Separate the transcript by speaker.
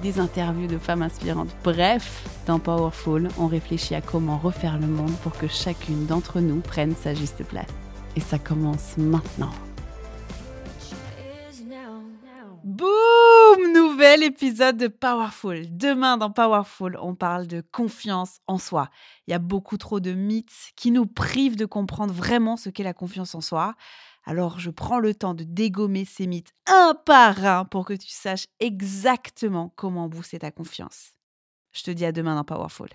Speaker 1: des interviews de femmes inspirantes. Bref, dans Powerful, on réfléchit à comment refaire le monde pour que chacune d'entre nous prenne sa juste place. Et ça commence maintenant. Boum Nouvel épisode de Powerful. Demain dans Powerful, on parle de confiance en soi. Il y a beaucoup trop de mythes qui nous privent de comprendre vraiment ce qu'est la confiance en soi. Alors je prends le temps de dégommer ces mythes un par un pour que tu saches exactement comment booster ta confiance. Je te dis à demain dans Powerful.